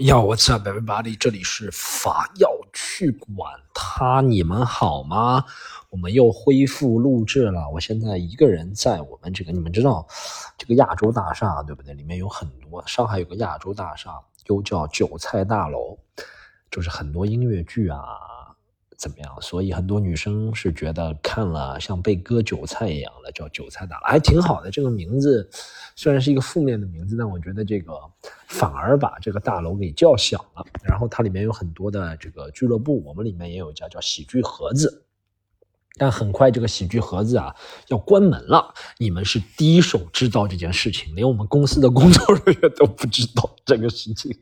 要我唱《Baby Body 这里是法药去管他，你们好吗？我们又恢复录制了。我现在一个人在我们这个，你们知道这个亚洲大厦对不对？里面有很多，上海有个亚洲大厦，又叫韭菜大楼，就是很多音乐剧啊。怎么样？所以很多女生是觉得看了像被割韭菜一样的，叫韭菜大楼，还挺好的。这个名字虽然是一个负面的名字，但我觉得这个反而把这个大楼给叫响了。然后它里面有很多的这个俱乐部，我们里面也有一家叫喜剧盒子，但很快这个喜剧盒子啊要关门了。你们是第一手知道这件事情，连我们公司的工作人员都不知道这个事情。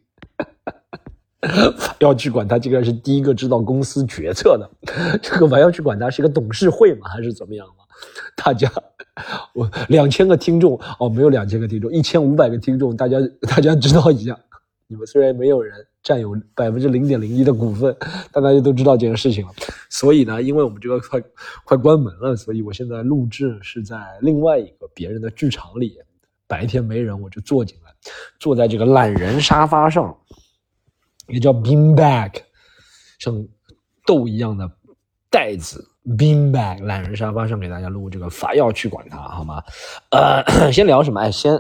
要去管他，竟然是第一个知道公司决策的。这个我要去管他是一个董事会吗？还是怎么样吗？大家，我两千个听众哦，没有两千个听众，一千五百个听众，大家大家知道一下。你们虽然没有人占有百分之零点零一的股份，但大家都知道这件事情了。所以呢，因为我们这个快快关门了，所以我现在录制是在另外一个别人的剧场里。白天没人，我就坐进来，坐在这个懒人沙发上。也叫 bean bag，像豆一样的袋子，bean bag，懒人沙发上给大家录这个法要去管它，好吗？呃，先聊什么？哎，先，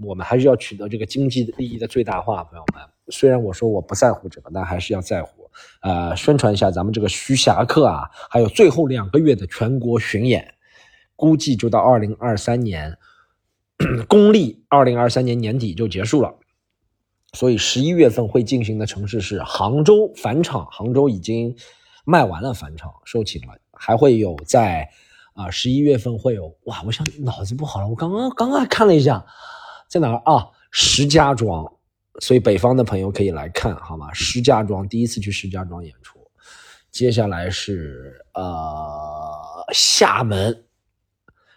我们还是要取得这个经济利益的最大化，朋友们。虽然我说我不在乎这个，但还是要在乎。呃，宣传一下咱们这个徐霞客啊，还有最后两个月的全国巡演，估计就到二零二三年，公历二零二三年年底就结束了。所以十一月份会进行的城市是杭州返场，杭州已经卖完了返场，售罄了。还会有在啊十一月份会有哇，我想脑子不好了，我刚刚刚刚看了一下，在哪儿啊？石家庄，所以北方的朋友可以来看好吗？石家庄第一次去石家庄演出，接下来是呃厦门，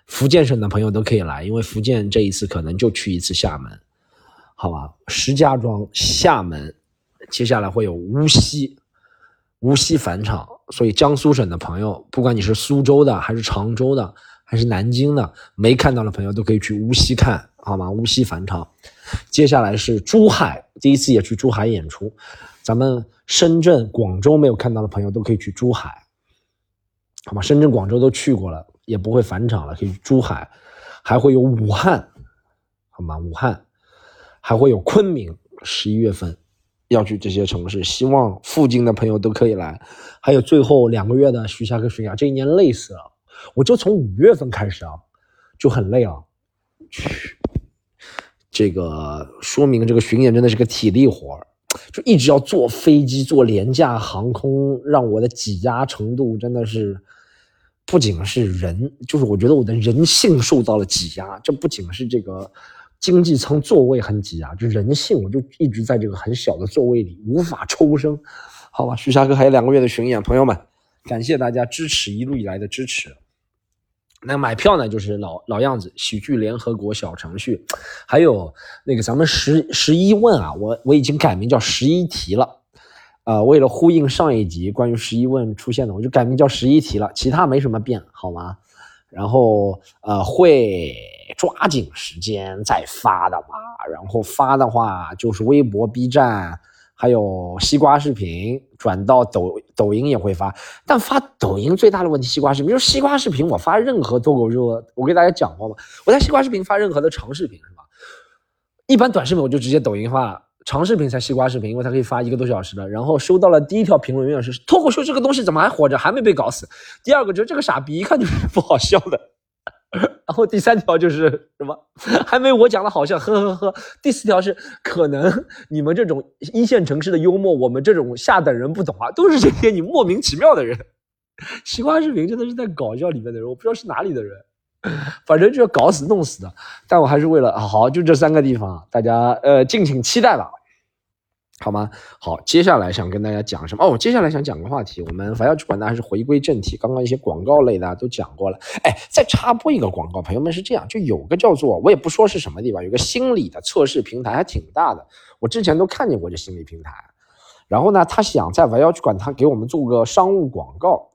福建省的朋友都可以来，因为福建这一次可能就去一次厦门。好吧，石家庄、厦门，接下来会有无锡，无锡返场，所以江苏省的朋友，不管你是苏州的，还是常州的，还是南京的，没看到的朋友都可以去无锡看，好吗？无锡返场，接下来是珠海，第一次也去珠海演出，咱们深圳、广州没有看到的朋友都可以去珠海，好吗？深圳、广州都去过了，也不会返场了，可以去珠海，还会有武汉，好吗？武汉。还会有昆明，十一月份要去这些城市，希望附近的朋友都可以来。还有最后两个月的徐霞客巡演，这一年累死了。我就从五月份开始啊，就很累啊。去，这个说明这个巡演真的是个体力活就一直要坐飞机、坐廉价航空，让我的挤压程度真的是不仅是人，就是我觉得我的人性受到了挤压。这不仅是这个。经济舱座位很挤啊，就人性，我就一直在这个很小的座位里无法抽身，好吧。徐霞客还有两个月的巡演，朋友们，感谢大家支持一路以来的支持。那买票呢，就是老老样子，喜剧联合国小程序，还有那个咱们十十一问啊，我我已经改名叫十一题了，呃，为了呼应上一集关于十一问出现的，我就改名叫十一题了，其他没什么变，好吗？然后呃会抓紧时间再发的嘛，然后发的话就是微博、B 站，还有西瓜视频转到抖抖音也会发。但发抖音最大的问题，西瓜视频就是西瓜视频，我发任何脱口秀，我给大家讲过嘛，我在西瓜视频发任何的长视频是吧？一般短视频我就直接抖音发。长视频才西瓜视频，因为它可以发一个多小时的。然后收到了第一条评论永远是脱口秀这个东西怎么还活着，还没被搞死。第二个就是这个傻逼一看就是不好笑的。然后第三条就是什么还没我讲的好笑，呵呵呵。第四条是可能你们这种一线城市的幽默，我们这种下等人不懂啊，都是这些你莫名其妙的人。西瓜视频真的是在搞笑里面的人，我不知道是哪里的人。反正就要搞死弄死的，但我还是为了好，就这三个地方，大家呃敬请期待吧，好吗？好，接下来想跟大家讲什么？哦，接下来想讲个话题，我们反要去管它，还是回归正题。刚刚一些广告类的都讲过了，哎，再插播一个广告，朋友们是这样，就有个叫做我也不说是什么地方，有个心理的测试平台，还挺大的，我之前都看见过这心理平台。然后呢，他想在我要去管他给我们做个商务广告，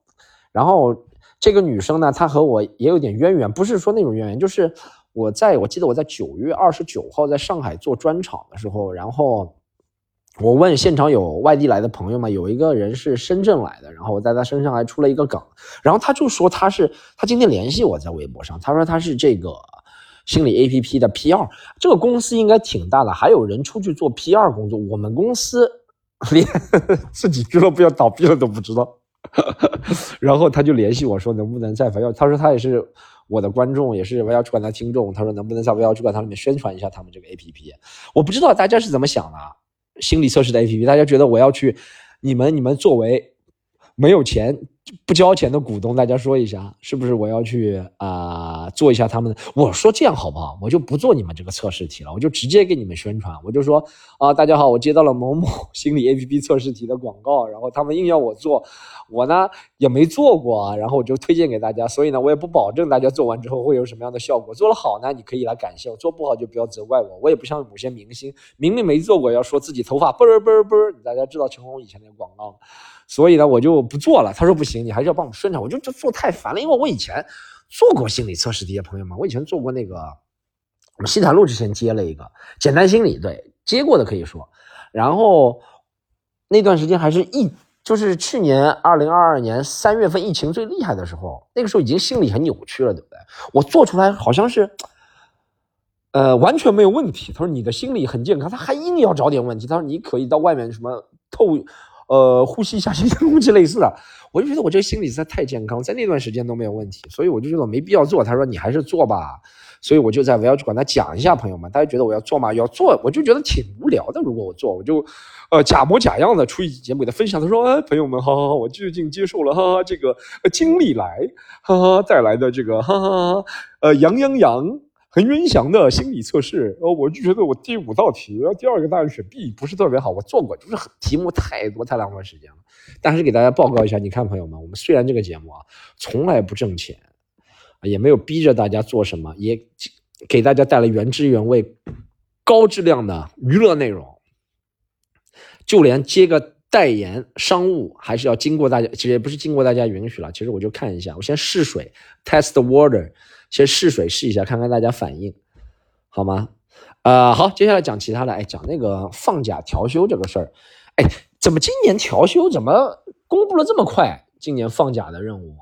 然后。这个女生呢，她和我也有点渊源，不是说那种渊源，就是我在我记得我在九月二十九号在上海做专场的时候，然后我问现场有外地来的朋友吗？有一个人是深圳来的，然后我在他身上还出了一个梗，然后他就说他是他今天联系我在微博上，他说他是这个心理 A P P 的 P 二，这个公司应该挺大的，还有人出去做 P 二工作，我们公司连 自己俱乐部要倒闭了都不知道，然后他就联系我说能不能在围要，他说他也是我的观众，也是围要去管他听众，他说能不能在围要去管他里面宣传一下他们这个 A P P，我不知道大家是怎么想的。心理测试的 APP，大家觉得我要去，你们你们作为没有钱。不交钱的股东，大家说一下，是不是我要去啊做一下他们的？我说这样好不好？我就不做你们这个测试题了，我就直接给你们宣传。我就说啊，大家好，我接到了某某 心理 APP 测试题的广告，然后他们硬要我做，我呢也没做过啊，然后我就推荐给大家。所以呢，我也不保证大家做完之后会有什么样的效果。做了好呢，你可以来感谢我；做不好就不要责怪我。我也不像某些明星，明明没做过，要说自己头发啵儿啵儿啵儿。大家知道成龙以前那个广告吗？所以呢，我就不做了。他说不行，你还是要帮我们宣传。我就就做太烦了，因为我以前做过心理测试的一些，朋友们，我以前做过那个，我们西坦路之前接了一个简单心理，对，接过的可以说。然后那段时间还是疫，就是去年二零二二年三月份疫情最厉害的时候，那个时候已经心理很扭曲了，对不对？我做出来好像是，呃，完全没有问题。他说你的心理很健康，他还硬要找点问题。他说你可以到外面什么透。呃，呼吸一下新鲜空气类似的，我就觉得我这个心理实在太健康，在那段时间都没有问题，所以我就觉得没必要做。他说你还是做吧，所以我就在我要去管他讲一下，朋友们，大家觉得我要做吗？要做，我就觉得挺无聊的。如果我做，我就呃假模假样的出一期节目给他分享。他说，哎，朋友们，好好好，我最近接受了哈哈这个经历来哈哈带来的这个哈哈哈呃杨洋洋。很渊翔的心理测试，呃，我就觉得我第五道题，第二个答案选 B 不是特别好，我做过，就是题目太多，太浪费时间了。但是给大家报告一下，你看朋友们，我们虽然这个节目啊从来不挣钱，也没有逼着大家做什么，也给大家带来原汁原味、高质量的娱乐内容，就连接个代言商务，还是要经过大家，其实也不是经过大家允许了。其实我就看一下，我先试水，test water。先试水试一下，看看大家反应，好吗？呃，好，接下来讲其他的，哎，讲那个放假调休这个事儿，哎，怎么今年调休怎么公布了这么快？今年放假的任务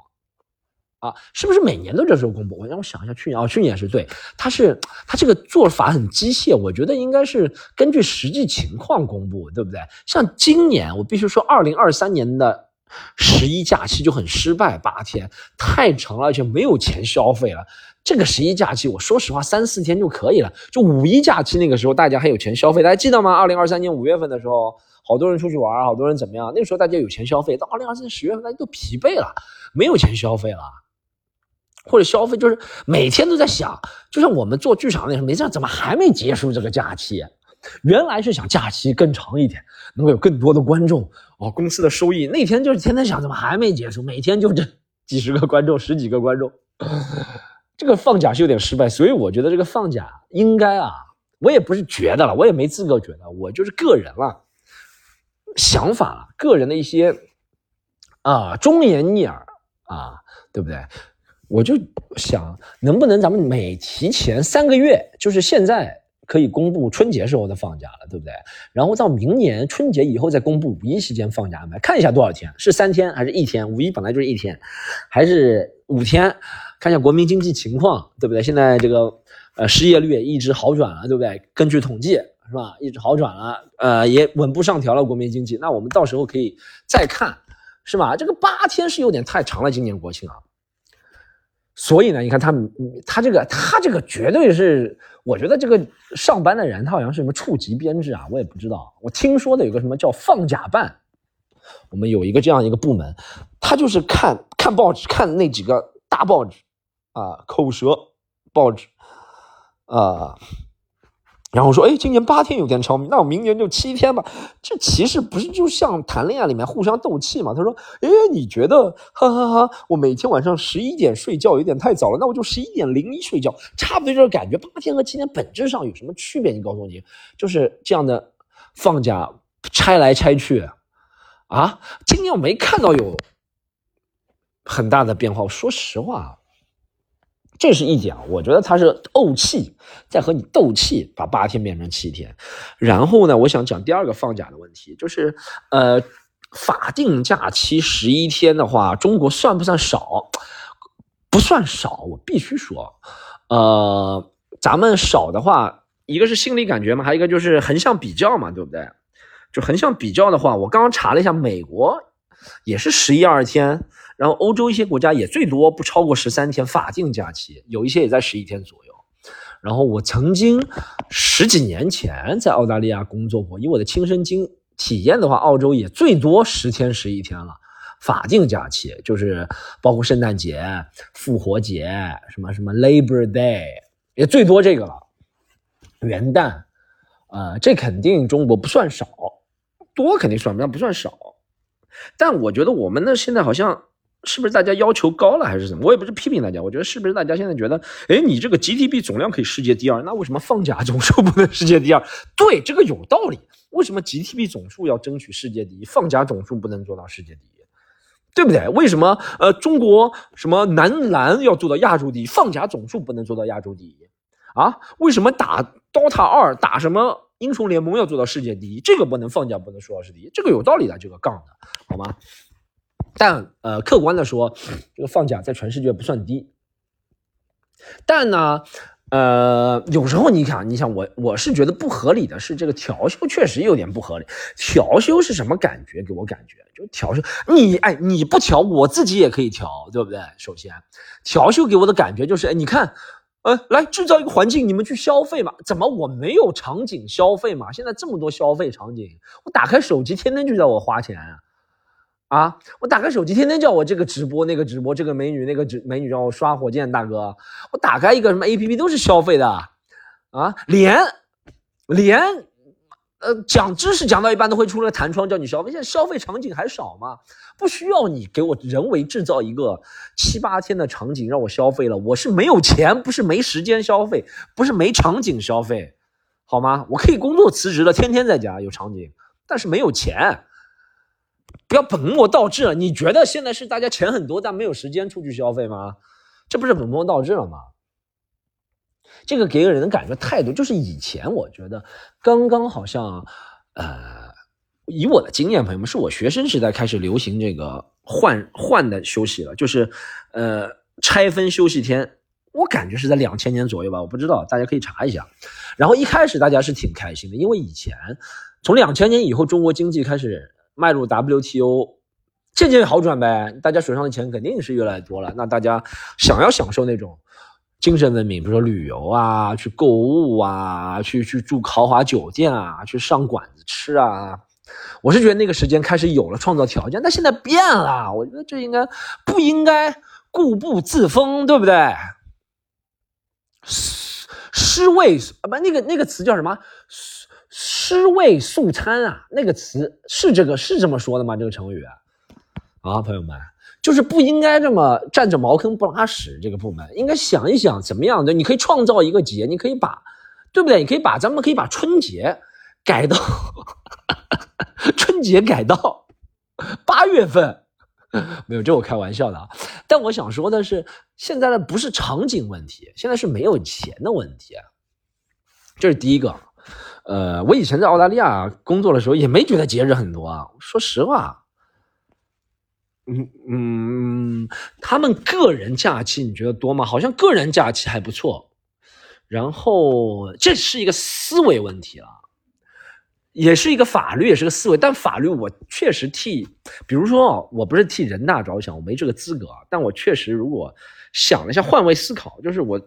啊，是不是每年都这时候公布？我让我想一下，去年哦，去年是对，他是他这个做法很机械，我觉得应该是根据实际情况公布，对不对？像今年，我必须说，二零二三年的。十一假期就很失败，八天太长了，而且没有钱消费了。这个十一假期，我说实话，三四天就可以了。就五一假期那个时候，大家还有钱消费，大家记得吗？二零二三年五月份的时候，好多人出去玩，好多人怎么样？那个时候大家有钱消费，到二零二三年十月份，大家都疲惫了，没有钱消费了，或者消费就是每天都在想，就像我们做剧场那时候，没想怎么还没结束这个假期？原来是想假期更长一点，能够有更多的观众哦，公司的收益。那天就是天天想，怎么还没结束？每天就这几十个观众，十几个观众，这个放假是有点失败。所以我觉得这个放假应该啊，我也不是觉得了，我也没资格觉得，我就是个人了，想法，个人的一些啊忠言逆耳啊，对不对？我就想，能不能咱们每提前三个月，就是现在。可以公布春节时候的放假了，对不对？然后到明年春节以后再公布五一期间放假安排，看一下多少天，是三天还是一天？五一本来就是一天，还是五天？看一下国民经济情况，对不对？现在这个呃失业率也一直好转了，对不对？根据统计是吧，一直好转了，呃也稳步上调了国民经济。那我们到时候可以再看，是吧？这个八天是有点太长了，今年国庆啊。所以呢，你看他，他这个，他这个绝对是，我觉得这个上班的人，他好像是什么处级编制啊，我也不知道。我听说的有个什么叫放假办，我们有一个这样一个部门，他就是看看报纸，看那几个大报纸啊，口舌报纸啊。然后说，哎，今年八天有点长，那我明年就七天吧。这其实不是就像谈恋爱里面互相斗气嘛？他说，哎，你觉得，哈哈哈，我每天晚上十一点睡觉有点太早了，那我就十一点零一睡觉，差不多这个感觉。八天和七天本质上有什么区别？你告诉我，你就是这样的放假拆来拆去啊？今年我没看到有很大的变化。我说实话。这是一点，我觉得他是怄气，在和你斗气，把八天变成七天。然后呢，我想讲第二个放假的问题，就是呃，法定假期十一天的话，中国算不算少？不算少，我必须说，呃，咱们少的话，一个是心理感觉嘛，还有一个就是横向比较嘛，对不对？就横向比较的话，我刚刚查了一下，美国也是十一二天。然后欧洲一些国家也最多不超过十三天法定假期，有一些也在十一天左右。然后我曾经十几年前在澳大利亚工作过，以我的亲身经体验的话，澳洲也最多十天十一天了。法定假期就是包括圣诞节、复活节，什么什么 Labor Day 也最多这个了。元旦，呃，这肯定中国不算少，多肯定算，但不算少。但我觉得我们呢现在好像。是不是大家要求高了还是怎么？我也不是批评大家，我觉得是不是大家现在觉得，哎，你这个 GDP 总量可以世界第二，那为什么放假总数不能世界第二？对，这个有道理。为什么 GDP 总数要争取世界第一，放假总数不能做到世界第一？对不对？为什么呃中国什么男篮要做到亚洲第一，放假总数不能做到亚洲第一？啊？为什么打 DOTA 二打什么英雄联盟要做到世界第一？这个不能放假不能说到是第一，这个有道理的，这个杠的好吗？但呃，客观的说，这个放假在全世界不算低。但呢，呃，有时候你看，你想我，我是觉得不合理的是，这个调休确实有点不合理。调休是什么感觉？给我感觉就调休，你哎，你不调，我自己也可以调，对不对？首先，调休给我的感觉就是，哎，你看，呃，来制造一个环境，你们去消费嘛？怎么我没有场景消费嘛？现在这么多消费场景，我打开手机，天天就叫我花钱。啊！啊我打开手机，天天叫我这个直播那个直播，这个美女那个直美女让我刷火箭，大哥，我打开一个什么 A P P 都是消费的，啊，连连呃讲知识讲到一半都会出来弹窗叫你消费，现在消费场景还少吗？不需要你给我人为制造一个七八天的场景让我消费了，我是没有钱，不是没时间消费，不是没场景消费，好吗？我可以工作辞职了，天天在家有场景，但是没有钱。不要本末倒置了。你觉得现在是大家钱很多，但没有时间出去消费吗？这不是本末倒置了吗？这个给人的感觉态度就是以前我觉得刚刚好像，呃，以我的经验，朋友们，是我学生时代开始流行这个换换的休息了，就是呃拆分休息天。我感觉是在两千年左右吧，我不知道，大家可以查一下。然后一开始大家是挺开心的，因为以前从两千年以后，中国经济开始。迈入 WTO，渐渐好转呗，大家手上的钱肯定是越来越多了。那大家想要享受那种精神文明，比如说旅游啊，去购物啊，去去住豪华酒店啊，去上馆子吃啊，我是觉得那个时间开始有了创造条件。但现在变了，我觉得这应该不应该固步自封，对不对？失失位啊，不，那个那个词叫什么？尸位素餐啊，那个词是这个是这么说的吗？这个成语啊，朋友们，就是不应该这么占着茅坑不拉屎。这个部门应该想一想怎么样的，你可以创造一个节，你可以把，对不对？你可以把咱们可以把春节改到 春节改到八月份，没有，这我开玩笑的啊。但我想说的是，现在的不是场景问题，现在是没有钱的问题，这是第一个。呃，我以前在澳大利亚工作的时候，也没觉得节日很多啊。说实话，嗯嗯，他们个人假期你觉得多吗？好像个人假期还不错。然后这是一个思维问题了，也是一个法律，也是个思维。但法律我确实替，比如说我不是替人大着想，我没这个资格。但我确实如果想了一下，换位思考，就是我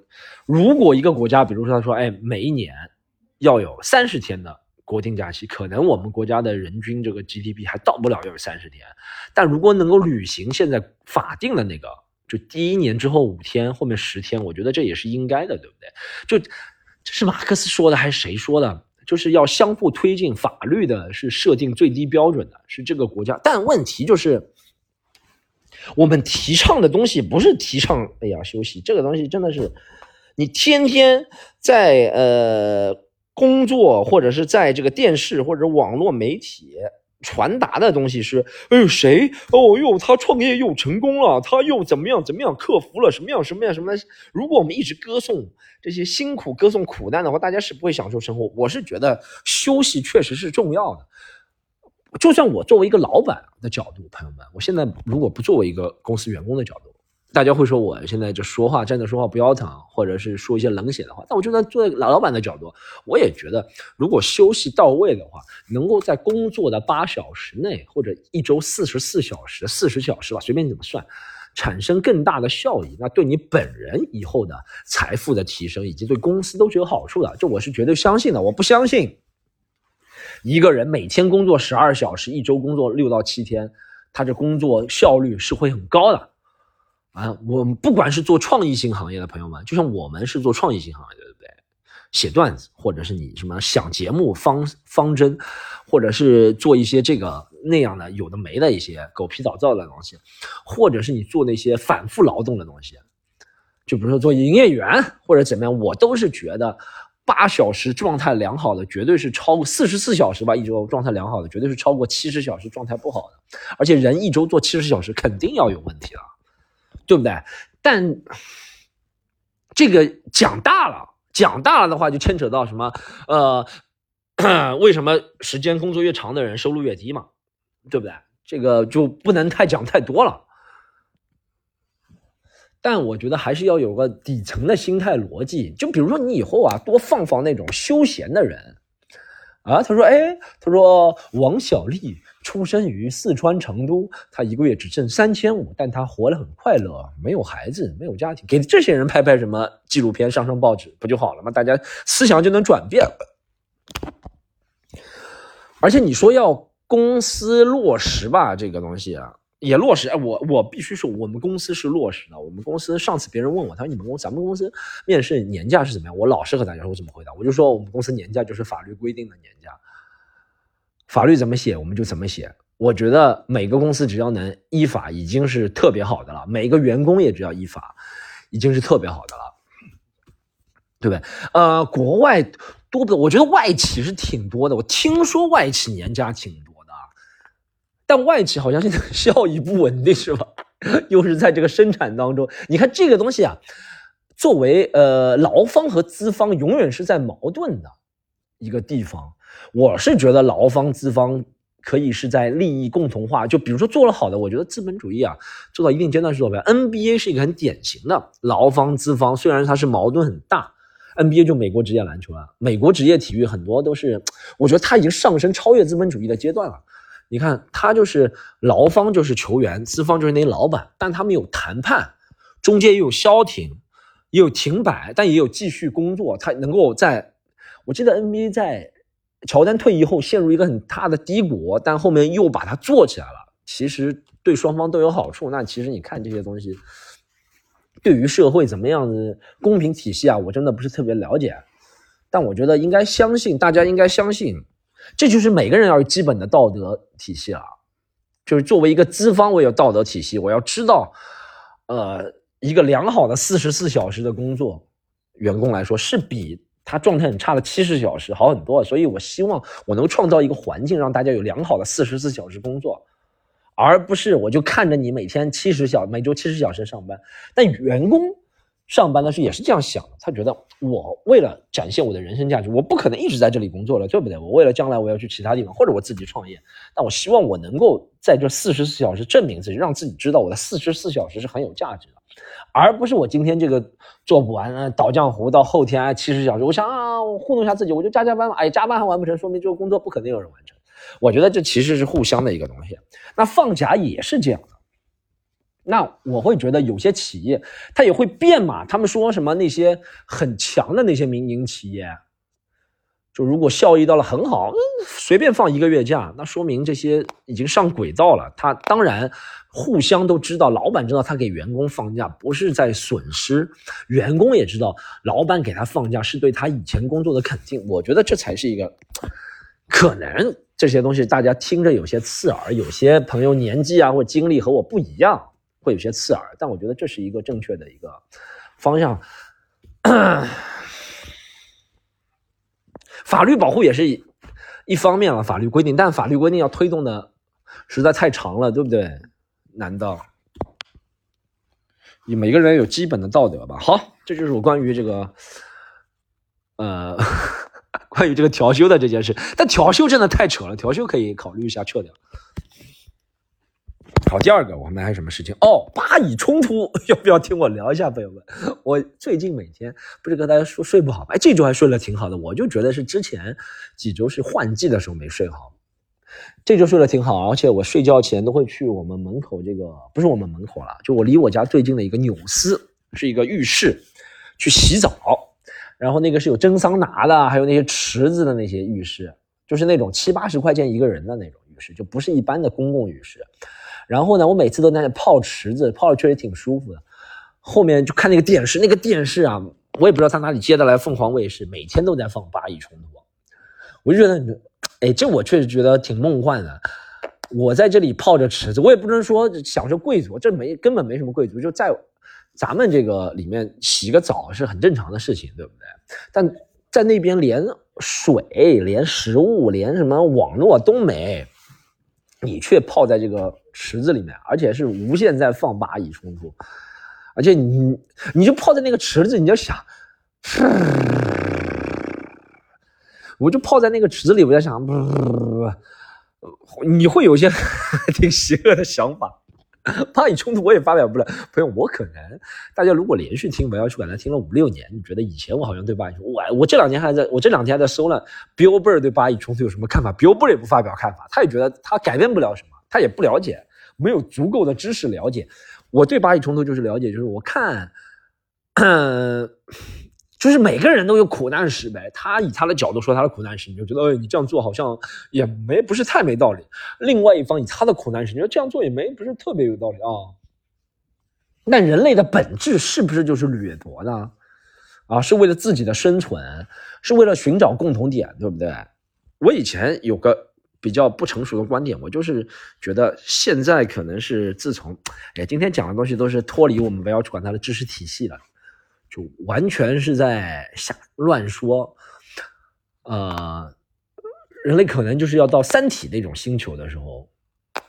如果一个国家，比如说他说，哎，每一年。要有三十天的国定假期，可能我们国家的人均这个 GDP 还到不了要有三十天，但如果能够履行现在法定的那个，就第一年之后五天，后面十天，我觉得这也是应该的，对不对？就这是马克思说的还是谁说的？就是要相互推进，法律的是设定最低标准的，是这个国家。但问题就是，我们提倡的东西不是提倡，哎呀，休息这个东西真的是，你天天在呃。工作或者是在这个电视或者网络媒体传达的东西是，哎呦谁哦哟，他创业又成功了，他又怎么样怎么样克服了什么样什么样什么？如果我们一直歌颂这些辛苦，歌颂苦难的话，大家是不会享受生活。我是觉得休息确实是重要的。就算我作为一个老板的角度，朋友们，我现在如果不作为一个公司员工的角度。大家会说我现在就说话站着说话不腰疼，或者是说一些冷血的话。但我就在老老板的角度，我也觉得，如果休息到位的话，能够在工作的八小时内，或者一周四十四小时、四十小时吧，随便你怎么算，产生更大的效益，那对你本人以后的财富的提升，以及对公司都是有好处的。这我是绝对相信的。我不相信一个人每天工作十二小时，一周工作六到七天，他这工作效率是会很高的。啊，我们不管是做创意性行业的朋友们，就像我们是做创意性行业的，对不对？写段子，或者是你什么想节目方方针，或者是做一些这个那样的有的没的一些狗皮倒灶的东西，或者是你做那些反复劳动的东西，就比如说做营业员或者怎么样，我都是觉得八小时状态良好的绝对是超过四十四小时吧，一周状态良好的绝对是超过七十小时状态不好的，而且人一周做七十小时肯定要有问题了。对不对？但这个讲大了，讲大了的话，就牵扯到什么？呃，为什么时间工作越长的人收入越低嘛？对不对？这个就不能太讲太多了。但我觉得还是要有个底层的心态逻辑。就比如说，你以后啊，多放放那种休闲的人啊。他说：“哎，他说王小利。”出生于四川成都，他一个月只挣三千五，但他活得很快乐，没有孩子，没有家庭。给这些人拍拍什么纪录片，上上报纸不就好了吗？大家思想就能转变。而且你说要公司落实吧，这个东西啊也落实。哎，我我必须说，我们公司是落实的。我们公司上次别人问我，他说你们公咱们公司面试年假是怎么样？我老实和大家说，我怎么回答？我就说我们公司年假就是法律规定的年假。法律怎么写我们就怎么写。我觉得每个公司只要能依法，已经是特别好的了。每个员工也只要依法，已经是特别好的了，对不对？呃，国外多不？我觉得外企是挺多的。我听说外企年假挺多的，但外企好像现在效益不稳定，是吧？又是在这个生产当中，你看这个东西啊，作为呃劳方和资方，永远是在矛盾的一个地方。我是觉得劳方资方可以是在利益共同化，就比如说做了好的，我觉得资本主义啊做到一定阶段是做不了。NBA 是一个很典型的劳方资方，虽然它是矛盾很大，NBA 就美国职业篮球啊，美国职业体育很多都是，我觉得它已经上升超越资本主义的阶段了。你看，它就是劳方就是球员，资方就是那老板，但他们有谈判，中间也有消停，也有停摆，但也有继续工作，他能够在，我记得 NBA 在。乔丹退役后陷入一个很大的低谷，但后面又把它做起来了。其实对双方都有好处。那其实你看这些东西，对于社会怎么样的公平体系啊，我真的不是特别了解。但我觉得应该相信，大家应该相信，这就是每个人要有基本的道德体系啊。就是作为一个资方，我有道德体系，我要知道，呃，一个良好的四十四小时的工作，员工来说是比。他状态很差的七十小时好很多，所以我希望我能创造一个环境，让大家有良好的四十四小时工作，而不是我就看着你每天七十小每周七十小时上班。但员工上班的时候也是这样想的，他觉得我为了展现我的人生价值，我不可能一直在这里工作了，对不对？我为了将来我要去其他地方，或者我自己创业，但我希望我能够在这四十四小时证明自己，让自己知道我的四十四小时是很有价值的。而不是我今天这个做不完，倒浆糊到后天七十小时，我想啊，我糊弄一下自己，我就加加班嘛，哎，加班还完不成，说明这个工作不可能有人完成。我觉得这其实是互相的一个东西。那放假也是这样。那我会觉得有些企业它也会变嘛，他们说什么那些很强的那些民营企业。就如果效益到了很好，随便放一个月假，那说明这些已经上轨道了。他当然互相都知道，老板知道他给员工放假不是在损失，员工也知道老板给他放假是对他以前工作的肯定。我觉得这才是一个可能。这些东西大家听着有些刺耳，有些朋友年纪啊或经历和我不一样，会有些刺耳。但我觉得这是一个正确的一个方向。法律保护也是一方面了法律规定，但法律规定要推动的实在太长了，对不对？难道你每个人有基本的道德吧？好，这就是我关于这个，呃，关于这个调休的这件事。但调休真的太扯了，调休可以考虑一下撤掉。好，第二个我们还有什么事情？哦，巴以冲突，要不要听我聊一下，朋友们？我最近每天不是跟大家说睡不好吗？哎，这周还睡得挺好的，我就觉得是之前几周是换季的时候没睡好，这周睡得挺好，而且我睡觉前都会去我们门口这个，不是我们门口了，就我离我家最近的一个纽斯，是一个浴室，去洗澡，然后那个是有蒸桑拿的，还有那些池子的那些浴室，就是那种七八十块钱一个人的那种浴室，就不是一般的公共浴室。然后呢，我每次都在那泡池子，泡的确实挺舒服的。后面就看那个电视，那个电视啊，我也不知道他哪里接的来，凤凰卫视每天都在放八亿冲突，我就觉得，哎，这我确实觉得挺梦幻的。我在这里泡着池子，我也不能说享受贵族，这没根本没什么贵族，就在咱们这个里面洗个澡是很正常的事情，对不对？但在那边连水、连食物、连什么网络都没。你却泡在这个池子里面，而且是无限在放蚂蚁冲突，而且你你就泡在那个池子，你就想，我就泡在那个池子里，我在想，你会有些 挺邪恶的想法。巴以冲突我也发表不了，朋友，我可能大家如果连续听我要去管他听了五六年，你觉得以前我好像对巴以冲突，我我这两年还在我这两天还在搜了 Billboard 对巴以冲突有什么看法，Billboard 也不发表看法，他也觉得他改变不了什么，他也不了解，没有足够的知识了解。我对巴以冲突就是了解，就是我看。嗯 就是每个人都有苦难史呗，他以他的角度说他的苦难史，你就觉得，哎，你这样做好像也没不是太没道理。另外一方以他的苦难史，你说这样做也没不是特别有道理啊。那人类的本质是不是就是掠夺呢？啊，是为了自己的生存，是为了寻找共同点，对不对？我以前有个比较不成熟的观点，我就是觉得现在可能是自从，哎，今天讲的东西都是脱离我们不要去管它的知识体系了。就完全是在瞎乱说，呃，人类可能就是要到三体那种星球的时候，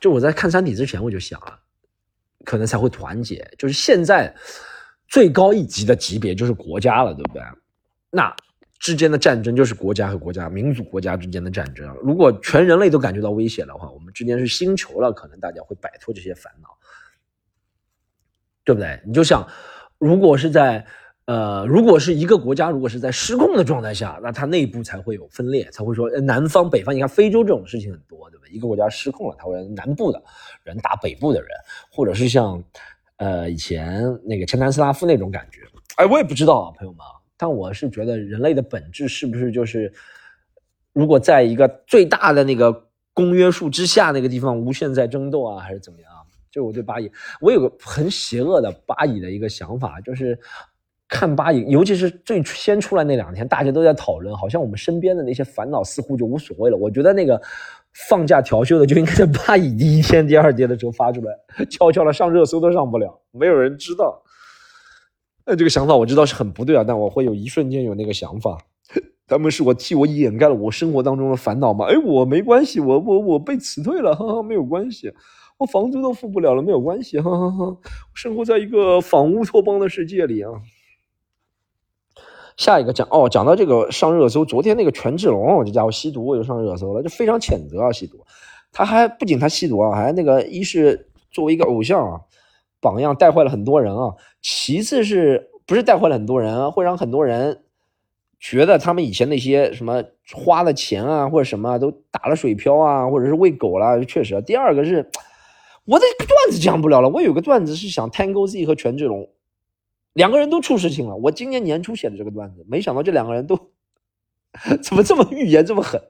就我在看三体之前我就想了，可能才会团结。就是现在最高一级的级别就是国家了，对不对？那之间的战争就是国家和国家、民族国家之间的战争。如果全人类都感觉到威胁的话，我们之间是星球了，可能大家会摆脱这些烦恼，对不对？你就想，如果是在。呃，如果是一个国家，如果是在失控的状态下，那它内部才会有分裂，才会说南方、北方。你看非洲这种事情很多，对吧？一个国家失控了，它会南部的人打北部的人，或者是像呃以前那个前南斯拉夫那种感觉。哎，我也不知道啊，朋友们。但我是觉得人类的本质是不是就是，如果在一个最大的那个公约数之下那个地方无限在争斗啊，还是怎么样？就我对巴以，我有个很邪恶的巴以的一个想法，就是。看巴以，尤其是最先出来那两天，大家都在讨论，好像我们身边的那些烦恼似乎就无所谓了。我觉得那个放假调休的就应该在巴以第一天、第二天的时候发出来，悄悄的上热搜都上不了，没有人知道。那这个想法我知道是很不对啊，但我会有一瞬间有那个想法，他们是我替我掩盖了我生活当中的烦恼吗？哎，我没关系，我我我被辞退了，哈哈，没有关系，我房租都付不了了，没有关系，哈哈哈，生活在一个仿乌托邦的世界里啊。下一个讲哦，讲到这个上热搜，昨天那个权志龙这家伙吸毒，我就上热搜了，就非常谴责啊吸毒。他还不仅他吸毒啊，还那个一是作为一个偶像啊榜样带坏了很多人啊，其次是不是带坏了很多人，会让很多人觉得他们以前那些什么花了钱啊或者什么都打了水漂啊，或者是喂狗了，确实。第二个是我的段子讲不了了，我有个段子是想 Tango Z 和权志龙。两个人都出事情了。我今年年初写的这个段子，没想到这两个人都 怎么这么预言这么狠。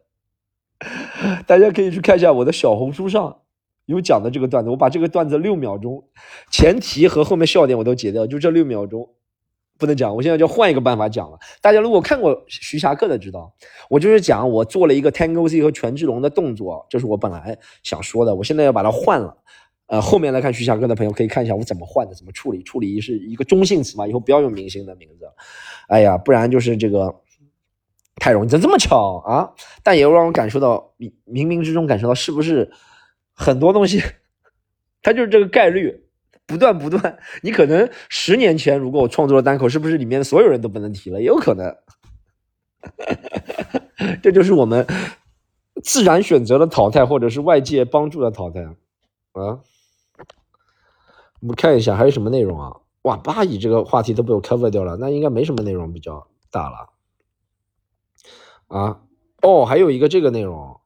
大家可以去看一下我的小红书上有讲的这个段子。我把这个段子六秒钟前提和后面笑点我都截掉，就这六秒钟不能讲。我现在就换一个办法讲了。大家如果看过徐霞客的知道，我就是讲我做了一个 Tango Z 和权志龙的动作，这是我本来想说的。我现在要把它换了。呃，后面来看徐霞客的朋友可以看一下我怎么换的，怎么处理。处理是一个中性词嘛，以后不要用明星的名字。哎呀，不然就是这个太容易，怎么这么巧啊？但也让我感受到，冥冥之中感受到，是不是很多东西，它就是这个概率，不断不断。你可能十年前如果我创作了单口，是不是里面所有人都不能提了？也有可能。这就是我们自然选择的淘汰，或者是外界帮助的淘汰啊。我们看一下还有什么内容啊？哇，巴以这个话题都被我 cover 掉了，那应该没什么内容比较大了。啊，哦，还有一个这个内容，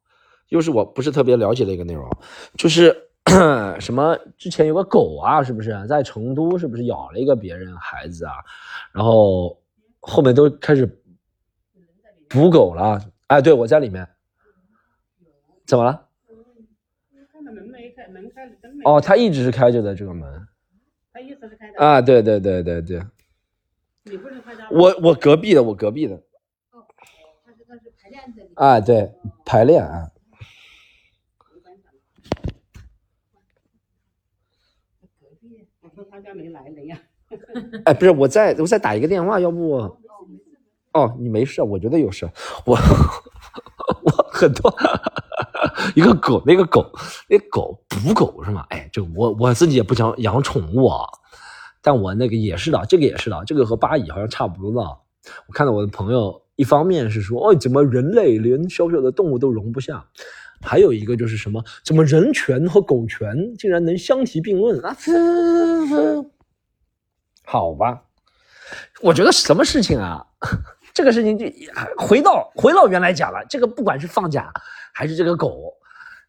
又是我不是特别了解的一个内容，就是 什么之前有个狗啊，是不是在成都是不是咬了一个别人孩子啊？然后后面都开始捕狗了。哎，对我在里面，怎么了？哦，他一直是开着的这个门。他一直是开的。啊，对对对对对。你不是他家？我我隔壁的，我隔壁的。啊，对，排练啊。我说他家没来人呀。哎，不是，我再我再打一个电话，要不？哦，你没事，我觉得有事。我 我很多一个狗，那个狗，那狗捕狗是吗？哎，这我我自己也不想养宠物啊，但我那个也是的，这个也是的，这个和巴以好像差不多的。我看到我的朋友。一方面是说，哦，怎么人类连小小的动物都容不下？还有一个就是什么，怎么人权和狗权竟然能相提并论啊？好吧，我觉得什么事情啊，这个事情就回到回到原来讲了，这个不管是放假还是这个狗，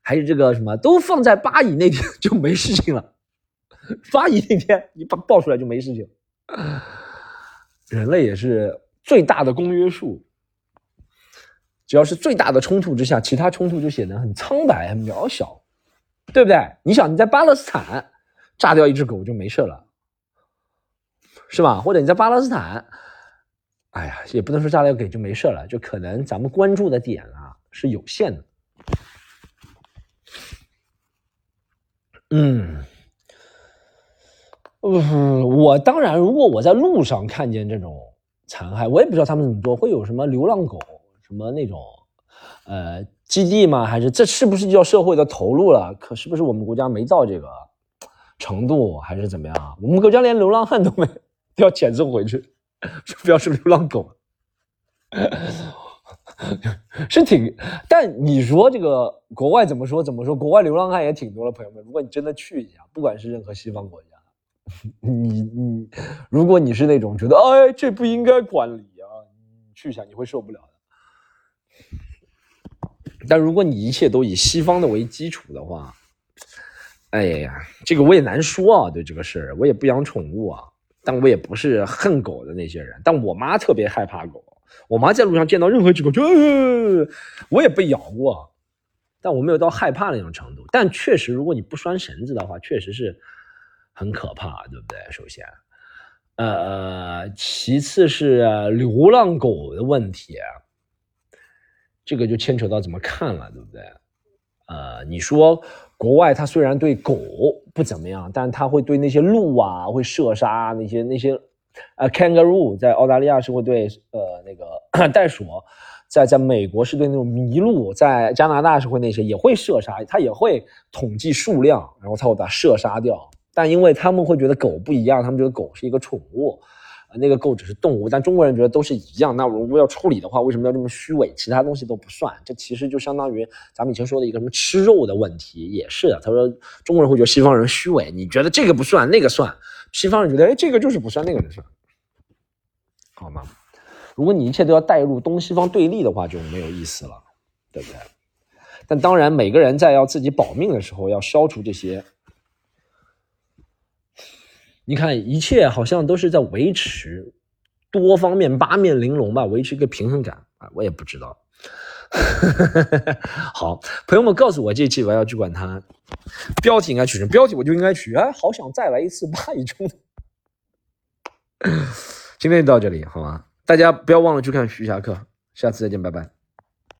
还是这个什么，都放在巴以那天就没事情了。巴以那天你把爆出来就没事情，人类也是。最大的公约数，只要是最大的冲突之下，其他冲突就显得很苍白、很渺小，对不对？你想你在巴勒斯坦炸掉一只狗就没事了，是吧？或者你在巴勒斯坦，哎呀，也不能说炸掉狗就没事了，就可能咱们关注的点啊是有限的。嗯，嗯，我当然，如果我在路上看见这种。残害我也不知道他们怎么做，会有什么流浪狗什么那种，呃，基地吗？还是这是不是叫社会的投入了？可是不是我们国家没到这个程度，还是怎么样？我们国家连流浪汉都没，都要遣送回去，不要说流浪狗，是挺。但你说这个国外怎么说？怎么说？国外流浪汉也挺多的，朋友们。如果你真的去一下，不管是任何西方国家。你你，如果你是那种觉得哎这不应该管理啊，你去一下你会受不了的。但如果你一切都以西方的为基础的话，哎呀，这个我也难说啊。对这个事儿，我也不养宠物啊，但我也不是恨狗的那些人。但我妈特别害怕狗，我妈在路上见到任何一只狗就，我也被咬过，但我没有到害怕那种程度。但确实，如果你不拴绳子的话，确实是。很可怕，对不对？首先，呃，其次是流浪狗的问题，这个就牵扯到怎么看了，对不对？呃，你说国外他虽然对狗不怎么样，但他会对那些鹿啊会射杀那些那些，呃，kangaroo 在澳大利亚是会对呃那个 袋鼠，在在美国是对那种麋鹿，在加拿大是会那些也会射杀，他也会统计数量，然后他会把射杀掉。但因为他们会觉得狗不一样，他们觉得狗是一个宠物，那个狗只是动物。但中国人觉得都是一样。那如果要处理的话，为什么要这么虚伪？其他东西都不算，这其实就相当于咱们以前说的一个什么吃肉的问题，也是的。他说中国人会觉得西方人虚伪，你觉得这个不算，那个算。西方人觉得，哎，这个就是不算，那个就算，好吗？如果你一切都要带入东西方对立的话，就没有意思了，对不对？但当然，每个人在要自己保命的时候，要消除这些。你看，一切好像都是在维持多方面、八面玲珑吧，维持一个平衡感啊，我也不知道。好，朋友们告诉我，这期我要去管它标题应该取什么？标题我就应该取啊，好想再来一次八一中。今天就到这里，好吗？大家不要忘了去看徐霞客，下次再见，拜拜。